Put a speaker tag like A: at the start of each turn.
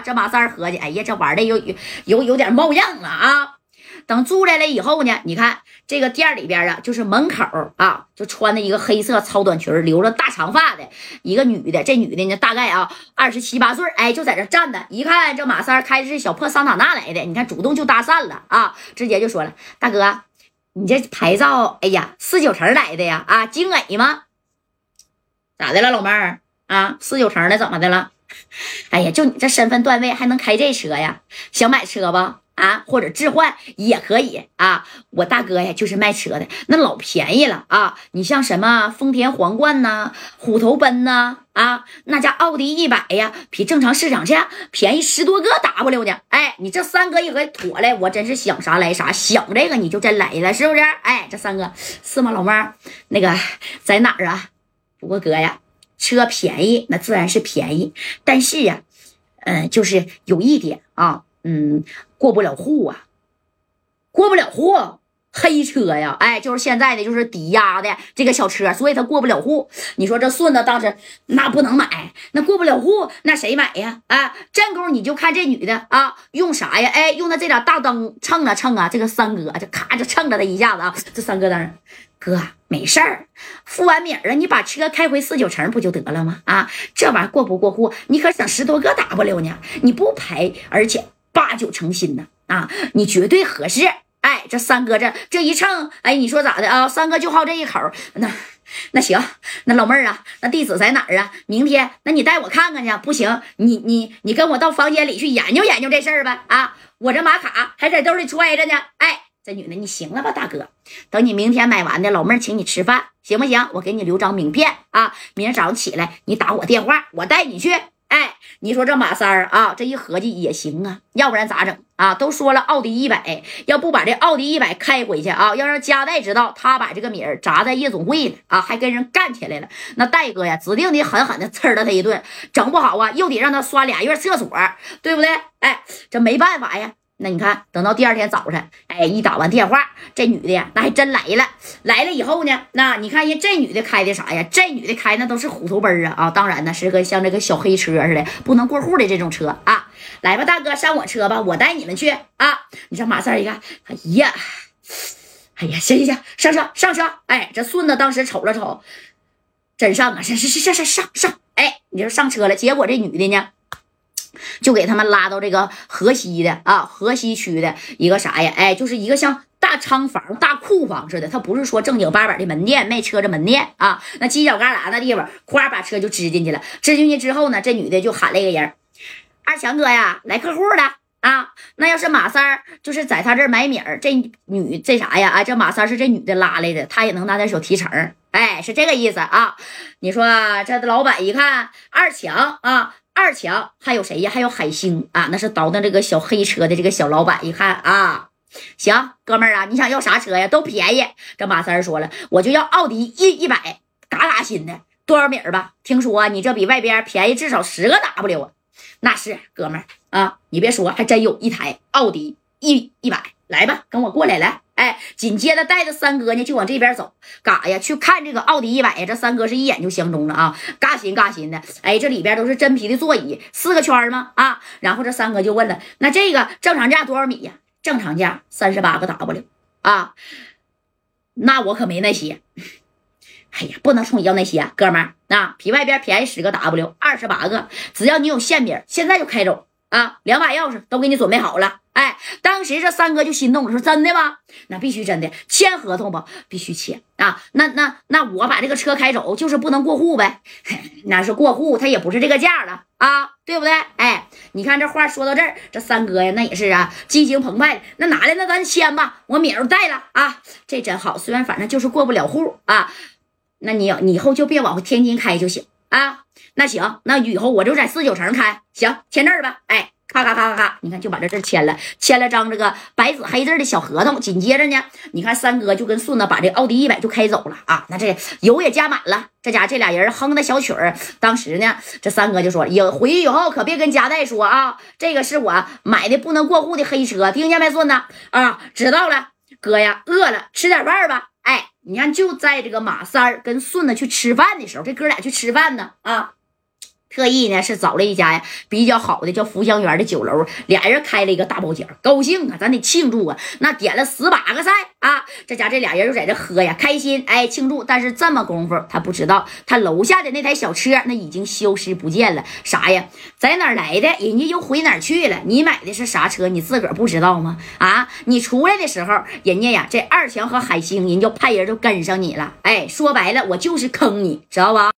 A: 这马三合计，哎呀，这玩的有有有有点冒样了啊！等住来了以后呢，你看这个店里边啊，就是门口啊，就穿的一个黑色超短裙，留着大长发的一个女的。这女的呢，大概啊二十七八岁，哎，就在这站着。一看这马三开的是小破桑塔纳来的，你看主动就搭讪了啊，直接就说了：“大哥，你这牌照，哎呀，四九城来的呀？啊，京 A 吗？咋的了，老妹儿啊？四九城的怎么的了？哎呀，就你这身份段位，还能开这车呀？想买车不？”啊，或者置换也可以啊。我大哥呀，就是卖车的，那老便宜了啊。你像什么丰田皇冠呐、虎头奔呐，啊，那家奥迪一百呀，比正常市场价便宜十多个 W 呢。哎，你这三哥一合妥了，我真是想啥来啥，想这个你就真来了，是不是？哎，这三哥是吗？老妹儿，那个在哪儿啊？不过哥呀，车便宜那自然是便宜，但是呀，嗯，就是有一点啊。嗯，过不了户啊，过不了户，黑车呀，哎，就是现在的就是抵押的这个小车，所以他过不了户。你说这顺子当时那不能买，那过不了户，那谁买呀？啊，这功夫你就看这女的啊，用啥呀？哎，用他这俩大灯蹭啊蹭啊，这个三哥就咔就蹭了他一下子啊。这三哥当时，哥没事儿，付完米儿啊，你把车开回四九城不就得了吗？啊，这玩意儿过不过户，你可省十多个 W 呢，你不赔，而且。八九成新呢啊，你绝对合适。哎，这三哥这这一称，哎，你说咋的啊？三哥就好这一口。那那行，那老妹儿啊，那地址在哪儿啊？明天那你带我看看去。不行，你你你跟我到房间里去研究研究这事儿呗。啊，我这马卡还在兜里揣着呢。哎，这女的你行了吧，大哥？等你明天买完的，老妹儿请你吃饭，行不行？我给你留张名片啊，明天早上起来你打我电话，我带你去。哎，你说这马三儿啊，这一合计也行啊，要不然咋整啊？都说了奥迪一百，要不把这奥迪一百开回去啊，要让加代知道他把这个米儿砸在夜总会了啊，还跟人干起来了，那戴哥呀，指定得狠狠的呲了他一顿，整不好啊，又得让他刷俩月厕所，对不对？哎，这没办法呀。那你看，等到第二天早晨，哎，一打完电话，这女的呀，那还真来了。来了以后呢，那你看人这女的开的啥呀？这女的开那都是虎头奔啊啊！当然呢，是个像这个小黑车似的，不能过户的这种车啊。来吧，大哥，上我车吧，我带你们去啊！你上马三一看，哎呀，哎呀，行行行，上车上车！哎，这顺子当时瞅了瞅，真上啊，上上上上上上！哎，你说上车了，结果这女的呢？就给他们拉到这个河西的啊，河西区的一个啥呀？哎，就是一个像大仓房、大库房似的。他不是说正经八百的门店卖车的门店啊。那犄角旮旯那地方，咵把车就支进去了。支进去之后呢，这女的就喊了一个人：“二强哥呀，来客户了啊！那要是马三儿，就是在他这儿买米儿。这女这啥呀？啊，这马三是这女的拉来的，他也能拿点小提成。哎，是这个意思啊。你说这老板一看二强啊。”二强还有谁呀？还有海星啊，那是倒腾这个小黑车的这个小老板。一看啊，行，哥们儿啊，你想要啥车呀？都便宜。这马三说了，我就要奥迪一一百，嘎嘎新的，多少米儿吧？听说你这比外边便宜至少十个 W 啊？那是，哥们儿啊，你别说，还真有一台奥迪一一百，来吧，跟我过来，来。哎，紧接着带着三哥呢，就往这边走，嘎呀，去看这个奥迪一百呀。这三哥是一眼就相中了啊，嘎新嘎新的。哎，这里边都是真皮的座椅，四个圈吗？啊，然后这三哥就问了，那这个正常价多少米呀？正常价三十八个 W 啊，那我可没那些。哎呀，不能冲你要那些，哥们儿啊，比外边便宜十个 W，二十八个，只要你有现饼，现在就开走。啊，两把钥匙都给你准备好了。哎，当时这三哥就心动了，说：“真的吗？那必须真的，签合同不？必须签啊！那那那我把这个车开走，就是不能过户呗？那是过户，他也不是这个价了啊，对不对？哎，你看这话说到这儿，这三哥呀，那也是啊，激情澎湃。那拿来，那咱签吧，我米儿带了啊，这真好。虽然反正就是过不了户啊，那你你以后就别往天津开就行。”啊，那行，那以后我就在四九城开，行，签字吧。哎，咔咔咔咔咔，你看就把这字签了，签了张这个白纸黑字的小合同。紧接着呢，你看三哥就跟顺子把这奥迪一百就开走了啊。那这油也加满了，这家这俩人哼的小曲儿。当时呢，这三哥就说：“有回去以后可别跟家代说啊，这个是我买的不能过户的黑车，听见没，顺子？啊，知道了，哥呀，饿了，吃点饭吧。”哎。你看，就在这个马三儿跟顺子去吃饭的时候，这哥俩去吃饭呢啊！特意呢是找了一家呀比较好的叫福香园的酒楼，俩人开了一个大包间，高兴啊，咱得庆祝啊！那点了十八个菜啊，这家这俩人就在这喝呀，开心哎庆祝。但是这么功夫，他不知道他楼下的那台小车那已经消失不见了，啥呀？在哪儿来的？人家又回哪儿去了？你买的是啥车？你自个儿不知道吗？啊，你出来的时候，人家呀这二强和海星人就派人就跟上你了。哎，说白了，我就是坑你，知道吧？